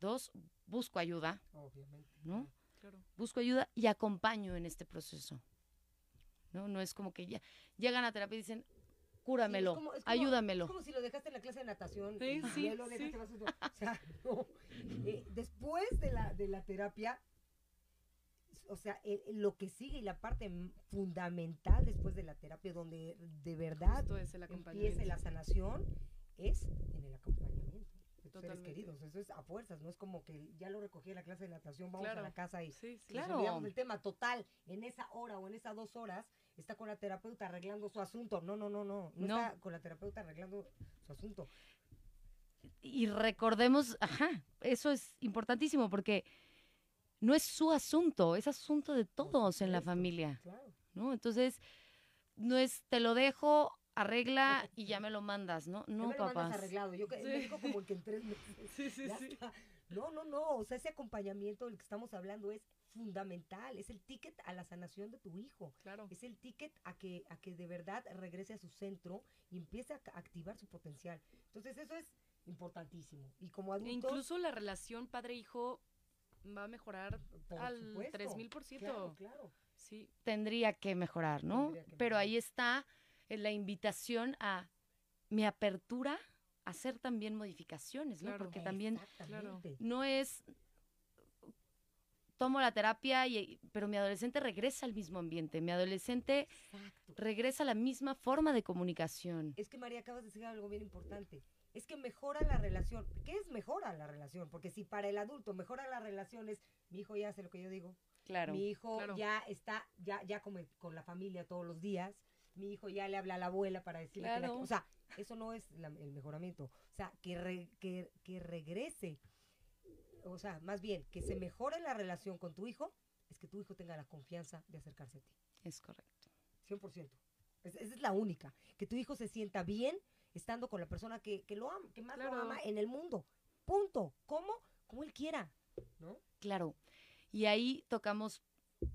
Dos, busco ayuda, Obviamente. ¿no? Claro. busco ayuda y acompaño en este proceso. No, no es como que ya llegan a terapia y dicen, Sí, es cúramelo, como- es como- ayúdamelo. Es como si lo dejaste en la clase de natación Sí, y sí, ya lo dejaste sí. vas a- O sea, no. Eh, después de la, de la terapia, o sea, el- el- lo que sigue y la parte fundamental después de la terapia, donde de verdad es el empiece la sanación, es en el acompañamiento de tus seres queridos. Eso es a fuerzas, no es como que ya lo recogí en la clase de natación, vamos Claro. a la casa y Sí, Claro. olvidamos del tema total. En esa hora o en esas dos horas está con la terapeuta arreglando su asunto. No, no, no, no. No, No. está con la terapeuta arreglando su asunto. Y recordemos, ajá, eso es importantísimo porque no es su asunto, es asunto de todos en la familia, Claro. ¿no? Entonces, no es te lo dejo, arregla y ya me lo mandas, ¿no? No, mandas papás. arreglado. Yo Sí. me dijo como que en tres meses. Sí, sí, ya sí. está. No, no, no. O sea, ese acompañamiento del que estamos hablando es fundamental. Es el ticket a la sanación de tu hijo. Claro. Es el ticket a que, a que de verdad regrese a su centro y empiece a activar su potencial. Entonces, eso es importantísimo. Y como E adultos. incluso la relación padre-hijo va a mejorar por al supuesto, 3000%. Claro, claro. Sí, Tendría que mejorar, ¿no? Que Pero mejorar. ahí está eh, la invitación a mi apertura a hacer también modificaciones, ¿no? Claro. Porque también no es tomo la terapia y pero mi adolescente regresa al mismo ambiente, mi adolescente Exacto. regresa a la misma forma de comunicación. Es que María, acabas de decir algo bien importante. Es que mejora la relación. ¿Qué es mejora la relación? Porque si para el adulto mejora la relación es, mi hijo ya hace lo que yo digo, Claro. mi hijo claro. ya está, ya, ya come con la familia todos los días, mi hijo ya le habla a la abuela para decirle que la- o sea, eso no es la- el mejoramiento. O sea, que, re- que, que regrese, o sea, más bien, que se mejore la relación con tu hijo, es que tu hijo tenga la confianza de acercarse a ti. Es correcto. 100%. Es- esa es la única. Que tu hijo se sienta bien estando con la persona que, que lo ama, que más Claro. lo ama en el mundo. Punto. ¿Cómo? Como él quiera. ¿No? Claro. Y ahí tocamos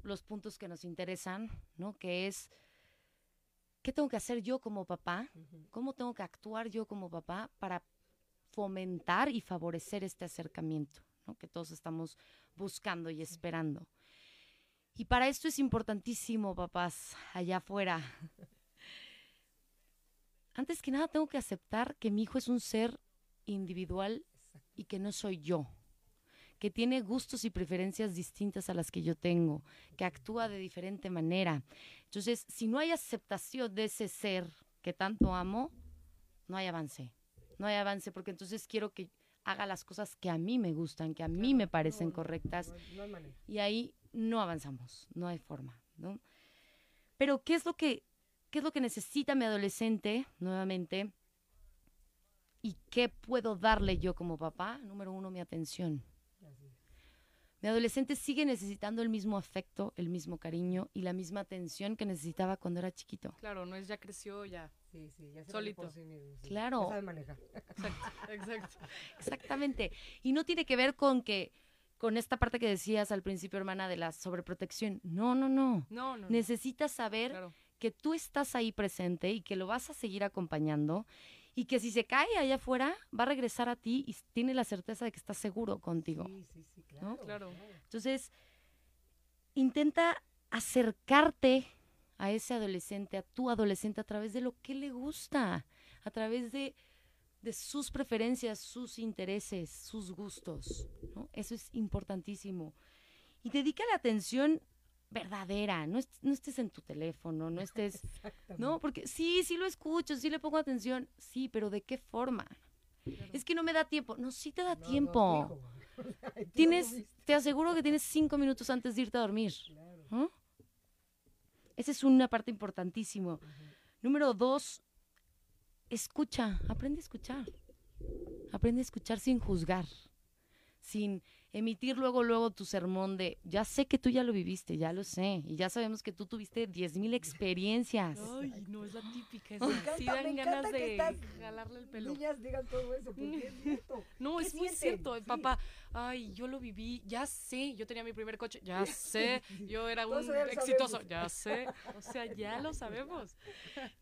los puntos que nos interesan, ¿no? Que es ¿qué tengo que hacer yo como papá? ¿Cómo tengo que actuar yo como papá para fomentar y favorecer este acercamiento ¿no? que todos estamos buscando y esperando? Y para esto es importantísimo, papás, allá afuera. Antes que nada, tengo que aceptar que mi hijo es un ser individual y que no soy yo, que tiene gustos y preferencias distintas a las que yo tengo, que actúa de diferente manera. Entonces, si no hay aceptación de ese ser que tanto amo, no hay avance. No hay avance porque entonces quiero que haga las cosas que a mí me gustan, que a mí me parecen No, no, correctas. no. Y ahí no avanzamos, no hay forma, ¿no? Pero ¿qué es lo que qué es lo que necesita mi adolescente nuevamente? ¿Y qué puedo darle yo como papá? Número uno, mi atención. Mi adolescente sigue necesitando el mismo afecto, el mismo cariño y la misma atención que necesitaba cuando era chiquito. Claro, no es ya creció, ya. Sí, sí, ya se Solito. por sí mismo, sí. Claro. Ya sabe manejar. Exacto, exacto. Exactamente. Y no tiene que ver con que con esta parte que decías al principio, hermana, de la sobreprotección. No, no, no. No, no. no. Necesitas saber Claro. que tú estás ahí presente y que lo vas a seguir acompañando y que si se cae allá afuera, va a regresar a ti y tiene la certeza de que está seguro contigo. Sí, sí, sí, claro. Claro. Entonces, intenta acercarte a ese adolescente, a tu adolescente, a través de lo que le gusta, a través de, de sus preferencias, sus intereses, sus gustos. ¿no? Eso es importantísimo. Y dedica la atención verdadera, no, est- no estés en tu teléfono, no estés... No, porque sí, sí lo escucho, sí le pongo atención, sí, pero ¿de qué forma? Es que no me da tiempo. No, sí te da No, tiempo. Tienes, te aseguro que tienes cinco minutos antes de irte a dormir. claro. Esa es una parte importantísima. Número dos, escucha, aprende a escuchar. Aprende a escuchar sin juzgar, sin emitir luego, luego tu sermón de, ya sé que tú ya lo viviste, ya lo sé, y ya sabemos que tú tuviste 10.000 experiencias. Ay, no, es la típica. Me Esa. encanta, sí dan encanta ganas que de estas jalarle el pelo. Niñas digan todo eso, porque es cierto. No, ¿Qué es muy cierto. Sí. Papá, ay, yo lo viví, ya sé. Yo tenía mi primer coche, ya sé. Yo era un exitoso, sabemos. ya sé. O sea, ya lo sabemos.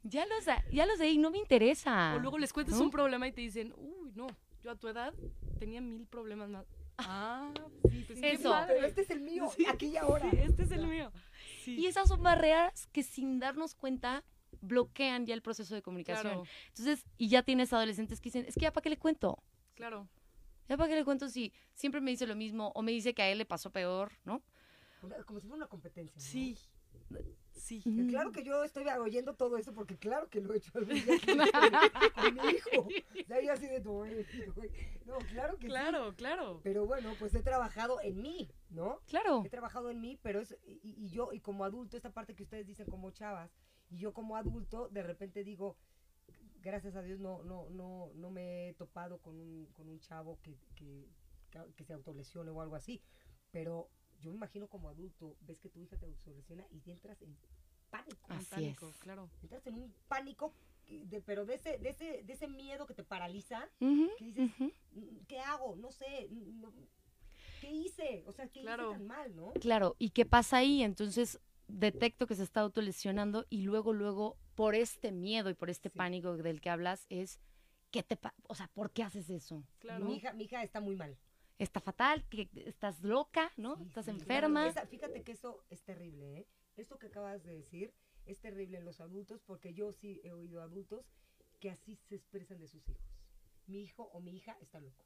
Ya lo, ya lo sé y no me interesa. O luego les cuentas ¿no? un problema y te dicen, uy, no, yo a tu edad tenía mil problemas más. Ah, sí, pues Eso. Pero este es el mío, Sí, aquí y ahora. Sí, este es el mío. Sí. Y esas son barreras que sin darnos cuenta bloquean ya el proceso de comunicación. Claro, Entonces, y ya tienes adolescentes que dicen, es que ya para qué le cuento. claro. Ya para qué le cuento si siempre me dice lo mismo o me dice que a él le pasó peor, ¿no? Como si fuera una competencia. ¿no? Sí. Claro que yo estoy oyendo todo eso porque claro que lo he hecho algún día con, mi hijo. O sea, yo así de "No, güey". No, claro que sí. Claro, claro. Pero bueno, pues he trabajado en mí, ¿no? Claro. He trabajado en mí, pero es, y, y yo, y como adulto, esta parte que ustedes dicen como chavas, y yo como adulto, de repente digo, gracias a Dios no, no, no, no me he topado con un, con un chavo que, que, que se autolesione o algo así. Pero yo me imagino como adulto, ves que tu hija te autolesiona y entras en pánico. En Así pánico, es. claro. Entras en un pánico, de, pero de ese, de, ese, de ese miedo que te paraliza, Ujú, que dices. "Mm, ¿qué hago? No sé, no- ¿qué hice? O sea, ¿qué Claro. hice tan mal, no? Claro, ¿y qué pasa ahí? Entonces detecto que se está autolesionando y luego, luego, por este miedo y por este Sí. pánico del que hablas, es, ¿qué te O sea, ¿por qué haces eso? Claro. Mi hija, mi hija está muy mal. Está fatal, que estás loca, ¿no? Sí, estás sí, enferma. claro. Esa- fíjate que eso es terrible, ¿eh? Esto que acabas de decir es terrible en los adultos porque yo sí he oído adultos que así se expresan de sus hijos. Mi hijo o mi hija está loco.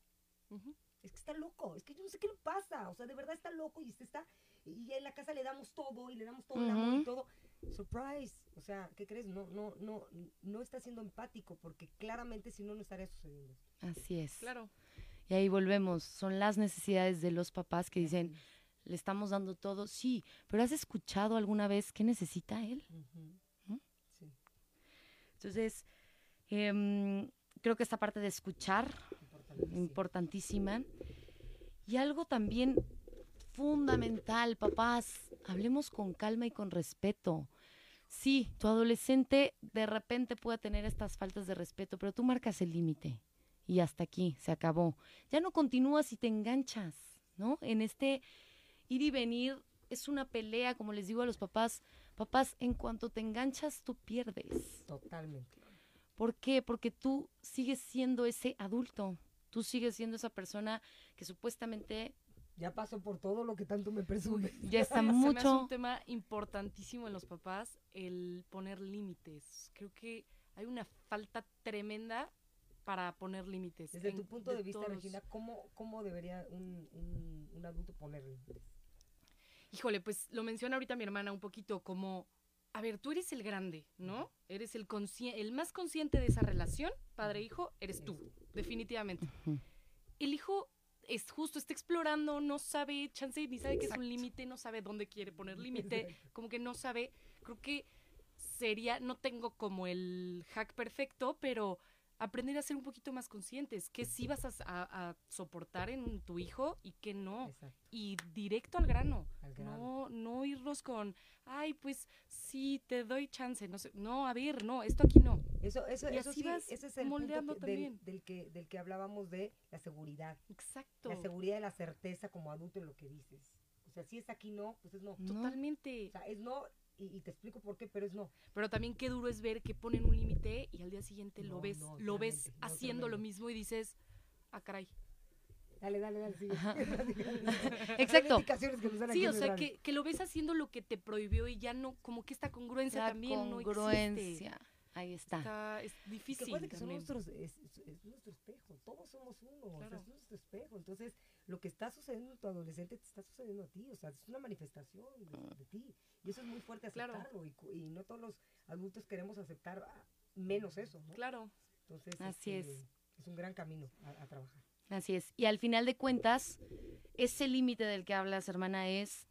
Es que está loco, es que yo no sé qué le pasa, o sea, de verdad está loco y se está y en la casa le damos todo y le damos todo el amor y todo. Surprise, o sea, ¿qué crees? No no no no está siendo empático porque claramente si no no estaría sucediendo. Así es. Claro. Y ahí volvemos. Son las necesidades de los papás que dicen, le estamos dando todo. Sí, pero ¿has escuchado alguna vez qué necesita él? ¿Mm? Sí, Entonces, em, creo que esta parte de escuchar, importantísima. Y algo también fundamental, papás, hablemos con calma y con respeto. Sí, tu adolescente de repente puede tener estas faltas de respeto, pero tú marcas el límite y hasta aquí, se acabó. Ya no continúas y te enganchas, ¿no? En este ir y venir es una pelea, como les digo a los papás, papás, en cuanto te enganchas, tú pierdes. Totalmente. ¿Por qué? Porque tú sigues siendo ese adulto, tú sigues siendo esa persona que supuestamente Ya pasó por todo lo que tanto me presume. ya está Se me hace mucho... un tema importantísimo en los papás el poner límites. Creo que hay una falta tremenda para poner límites. Desde en- tu punto de, vista, todos. Regina, ¿cómo, cómo debería un, un, un adulto poner límites? Híjole, pues lo menciona ahorita mi hermana un poquito como, a ver, tú eres el grande, ¿no? Eres el, consci- el más consciente de esa relación, padre-hijo, eres tú, definitivamente. El hijo es justo, está explorando, no sabe, chance ni sabe que es un límite, no sabe dónde quiere poner límite, como que no sabe. Creo que sería, no tengo como el hack perfecto, pero aprender a ser un poquito más conscientes, que sí vas a, a- a soportar en tu hijo y que no. Exacto. Y directo al grano. Al grano. No, no irnos con, ay, pues sí, te doy chance. No sé, no, a ver, no, esto aquí no. Eso, eso, Y eso así sí, vas ese es el moldeando punto que- del, también. del que, del que hablábamos de la seguridad. Exacto. La seguridad y la certeza como adulto en lo que dices. O sea, si es aquí no, pues es. No. Totalmente. O sea, es no y, y te explico por qué, pero es no. Pero también qué duro es ver que ponen un límite y al día siguiente lo No, ves, no, lo ves no, haciendo lo mismo y dices, ah, caray. Dale, dale, dale, sigue. Exacto. Que Sí, o sea, que, que lo ves haciendo lo que te prohibió y ya no, como que esta congruencia La también no existe. congruencia. Ahí está. Está, es que difícil acuérdate que son nuestros, es, es- es nuestro espejo, todos somos uno, o sea, es nuestro espejo. Entonces, lo que está sucediendo en tu adolescente te está sucediendo a ti, o sea, es una manifestación de, de ti. Y eso es muy fuerte Claro. aceptarlo, y, cu- y no todos los adultos queremos aceptar ah, menos eso, ¿no? Claro. Entonces, Así este, es. Es un gran camino a, a trabajar. Así es. Y al final de cuentas, ese límite del que hablas, hermana, es,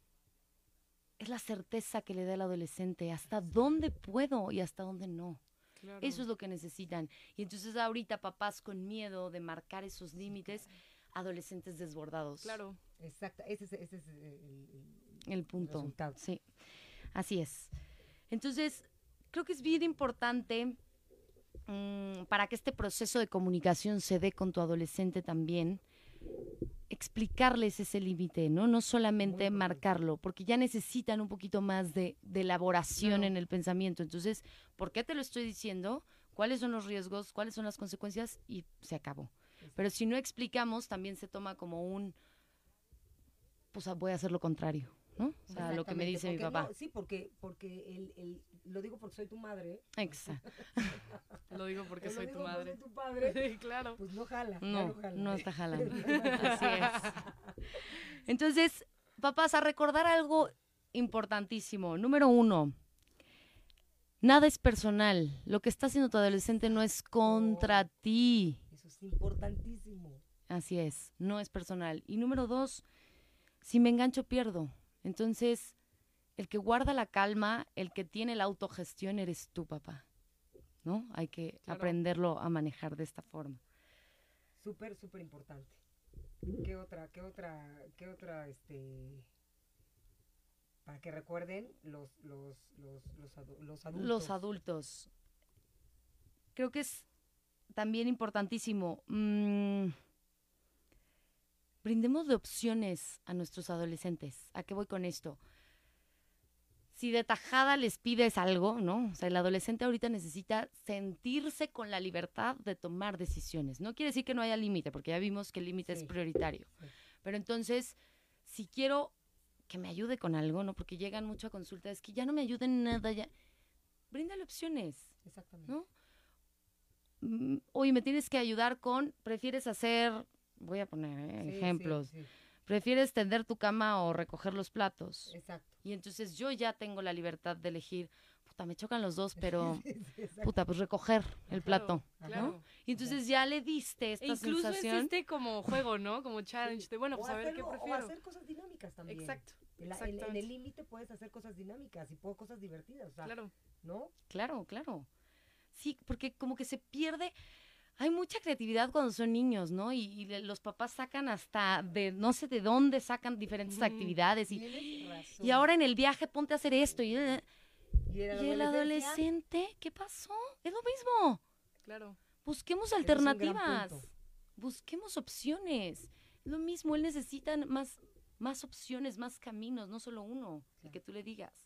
es la certeza que le da el adolescente. Hasta dónde puedo y hasta dónde no. claro. Eso es lo que necesitan. Y entonces ahorita papás con miedo de marcar esos límites, adolescentes desbordados. Claro. Exacto, ese es, ese es el, el- El punto. resultado. Sí, así es. Entonces, creo que es bien importante mm, para que este proceso de comunicación se dé con tu adolescente también, explicarles ese límite, ¿no? No solamente marcarlo, porque ya necesitan un poquito más de, de elaboración Claro. en el pensamiento. Entonces, ¿por qué te lo estoy diciendo? ¿Cuáles son los riesgos? ¿Cuáles son las consecuencias? Y se acabó. Pero si no explicamos, también se toma como un, pues ah, voy a hacer lo contrario, ¿no? O sea, lo que me dice mi papá. no, sí, porque, porque el, el, lo digo porque soy tu madre. Exacto. Lo digo porque soy digo tu porque madre. soy tu padre. Sí, claro. Pues no jala. ya No, jala. no está jalando. Así es. Entonces, papás, a recordar algo importantísimo. Número uno, nada es personal. Lo que está haciendo tu adolescente no es contra ti. Importantísimo. Así es, no es personal. Y número dos, si me engancho pierdo. Entonces, el que guarda la calma, el que tiene la autogestión eres tú, papá. ¿No? Hay que Claro. aprenderlo a manejar de esta forma. Súper, súper importante. ¿Qué otra, qué otra, qué otra, este, para que recuerden los, los, los, los, adu- los adultos? Los adultos. Creo que es también importantísimo. mm, brindemos de opciones a nuestros adolescentes. ¿A qué voy con esto? Si de tajada les pides algo, ¿no? O sea, el adolescente ahorita necesita sentirse con la libertad de tomar decisiones. No quiere decir que no haya límite, porque ya vimos que el límite es prioritario. Sí. Pero entonces, si quiero que me ayude con algo, ¿no? Porque llegan mucho a consulta, es que ya no me ayuden en nada, ya. Bríndale opciones, Exactamente. ¿no? Mm, Oye, me tienes que ayudar con, prefieres hacer, voy a poner ¿eh? Sí, ejemplos, sí, prefieres tender tu cama o recoger los platos. Exacto. Y entonces yo ya tengo la libertad de elegir, puta, me chocan los dos, pero, Sí, sí, exacto. puta, pues recoger el plato. Claro. Y entonces ya le diste esta E incluso sensación. es este como juego, ¿no? Como challenge de, bueno, O pues a ver qué prefiero. O hacer cosas dinámicas también. Exacto. En, la- en- en exactamente. el límite puedes hacer cosas dinámicas y cosas divertidas, o sea, Claro. ¿no? Claro, claro. Sí, porque como que se pierde. Hay mucha creatividad cuando son niños, ¿no? Y, y los papás sacan hasta de no sé de dónde sacan diferentes actividades. Y, y ahora en el viaje ponte a hacer esto. Y, eh, ¿Y, en la y el adolescente, ¿qué pasó? Es lo mismo. Claro. Busquemos alternativas. Busquemos opciones. Es lo mismo, él necesita más, más opciones, más caminos, no solo uno, el Claro. que tú le digas.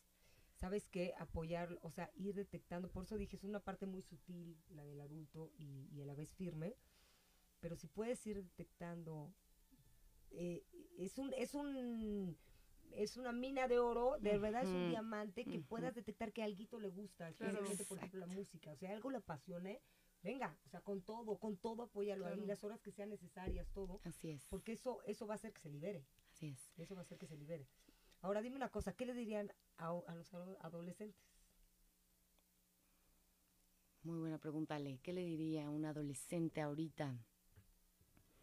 ¿Sabes qué? Apoyar, o sea, ir detectando. Por eso dije, es una parte muy sutil, la del adulto, y, y a la vez firme. Pero si puedes ir detectando, eh, es un, es un, es una mina de oro, de verdad es un diamante que puedas detectar que algo le gusta, Claro. especialmente por ejemplo la música. O sea, algo le apasione, venga, o sea, con todo, con todo apóyalo ahí, Claro. las horas que sean necesarias, todo. Así es. Porque eso, eso va a hacer que se libere. Así es. Eso va a hacer que se libere. Ahora dime una cosa, ¿qué le dirían a, a los ado- adolescentes? Muy buena pregunta, Ale. ¿Qué le diría a un adolescente ahorita?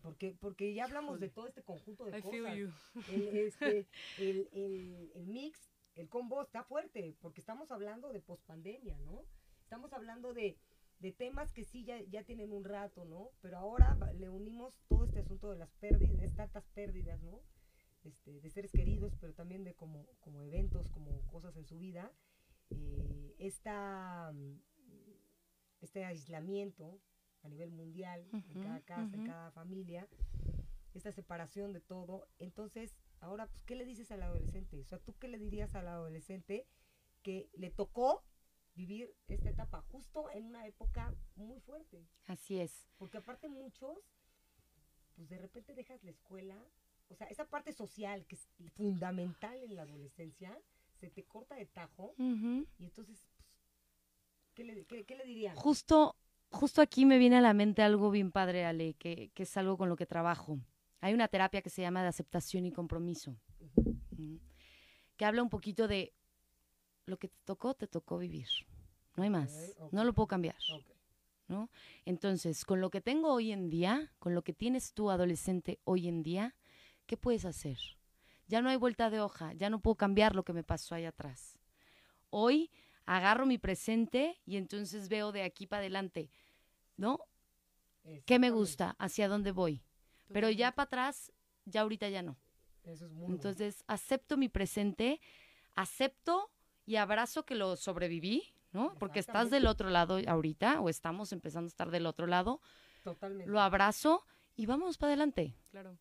Porque, porque ya hablamos de todo este conjunto de I feel cosas. you. El, este, el, el- el mix, el combo está fuerte, porque estamos hablando de pospandemia, ¿no? Estamos hablando de, de temas que sí ya, ya tienen un rato, ¿no? Pero ahora le unimos todo este asunto de las pérdidas, tantas pérdidas, ¿no? Este, de seres queridos, pero también de como, como eventos, como cosas en su vida. Eh, esta, mm, este aislamiento a nivel mundial, en cada casa, en cada familia, esta separación de todo. Entonces, ahora, pues, ¿qué le dices al adolescente? O sea, ¿tú qué le dirías al adolescente que le tocó vivir esta etapa justo en una época muy fuerte? Así es. Porque aparte muchos, pues de repente dejas la escuela, o sea, esa parte social que es fundamental en la adolescencia, se te corta de tajo y entonces, pues, ¿qué le, qué, qué le dirían? Justo, justo aquí me viene a la mente algo bien padre, Ale, que, que es algo con lo que trabajo. Hay una terapia que se llama de aceptación y compromiso, que habla un poquito de lo que te tocó, te tocó vivir. No hay más. No lo puedo cambiar. ¿no? Entonces, con lo que tengo hoy en día, con lo que tienes tú adolescente hoy en día, ¿qué puedes hacer? Ya no hay vuelta de hoja, ya no puedo cambiar lo que me pasó ahí atrás. Hoy agarro mi presente y entonces veo de aquí para adelante, ¿no? ¿Qué me gusta? ¿Hacia dónde voy? Pero ya para atrás, ya ahorita ya no. Eso es muy bueno. Entonces, acepto mi presente, acepto y abrazo que lo sobreviví, ¿no? Porque estás del otro lado ahorita, o estamos empezando a estar del otro lado, Totalmente. lo abrazo y vamos para adelante. Claro,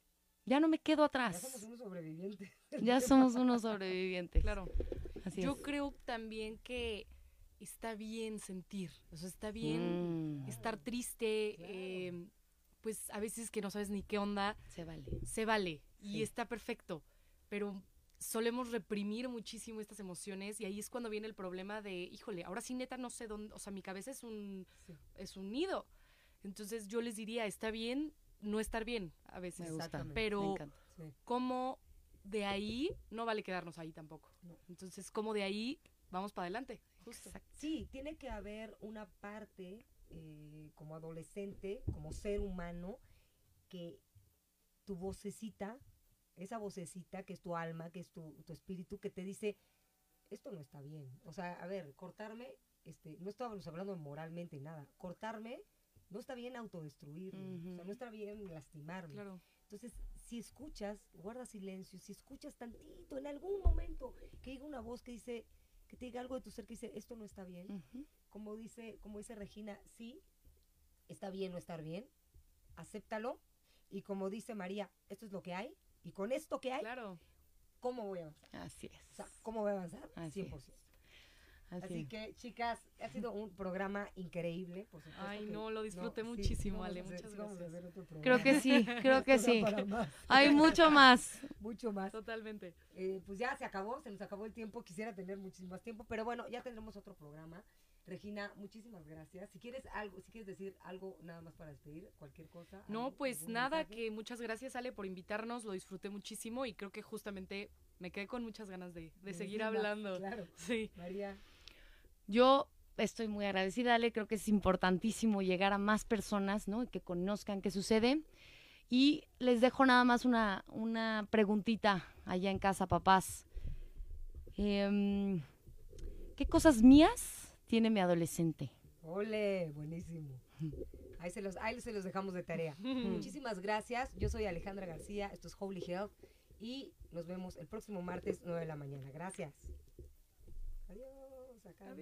Ya no me quedo Ya atrás. somos unos sobrevivientes. Ya somos unos sobrevivientes. claro. Así Yo es. creo también que está bien sentir, o sea, está bien Mm, estar triste, Claro. eh, pues a veces que no sabes ni qué onda, se vale. se vale y está perfecto, pero solemos reprimir muchísimo estas emociones y ahí es cuando viene el problema de, híjole, ahora sí neta no sé dónde, o sea, mi cabeza es un, Sí. es un nido. Entonces yo les diría, está bien no estar bien a veces, Me gusta. Pero Me encanta. Sí. como de ahí no vale quedarnos ahí tampoco. No. Entonces, como de ahí vamos para adelante. Justo. Sí, tiene que haber una parte eh, como adolescente, como ser humano, que tu vocecita, esa vocecita que es tu alma, que es tu, tu espíritu, que te dice, esto no está bien. O sea, a ver, cortarme, este, no estábamos hablando moralmente nada, cortarme, no está bien autodestruirme, o sea, no está bien lastimarme. Claro. Entonces, si escuchas, guarda silencio, si escuchas tantito, en algún momento, que diga una voz que dice, que te diga algo de tu ser que dice, esto no está bien, como dice, como dice Regina, sí, está bien no estar bien, acéptalo, y como dice María, esto es lo que hay, y con esto que hay, Claro. ¿cómo voy a avanzar? Así es. O sea, ¿cómo voy a avanzar? Así 100%. es. Así, Así. que, chicas, ha sido un programa increíble, por supuesto. Ay, que- no, lo disfruté muchísimo, Ale, hacer- muchas gracias. Creo que sí, creo que sí. para más, Hay mucho más. mucho más. Totalmente. Eh, pues ya se acabó, se nos acabó el tiempo, quisiera tener muchísimo más tiempo, pero bueno, ya tendremos otro programa. Regina, muchísimas gracias. Si quieres algo, si quieres decir algo nada más para despedir, cualquier cosa. No, algo, pues nada, mensaje. que muchas gracias Ale por invitarnos, lo disfruté muchísimo y creo que justamente me quedé con muchas ganas de, de seguir hablando. Claro, Sí, María. Yo estoy muy agradecida, Ale. Creo que es importantísimo llegar a más personas, ¿no? Y que conozcan qué sucede. Y les dejo nada más una, una preguntita allá en casa, papás. Em, ¿Qué cosas mías tiene mi adolescente? Ole, buenísimo. Ahí se los, ahí se los dejamos de tarea. Muchísimas gracias. Yo soy Alejandra García, esto es Holy Health y nos vemos el próximo martes 9 de la mañana. Gracias. Adiós. acá.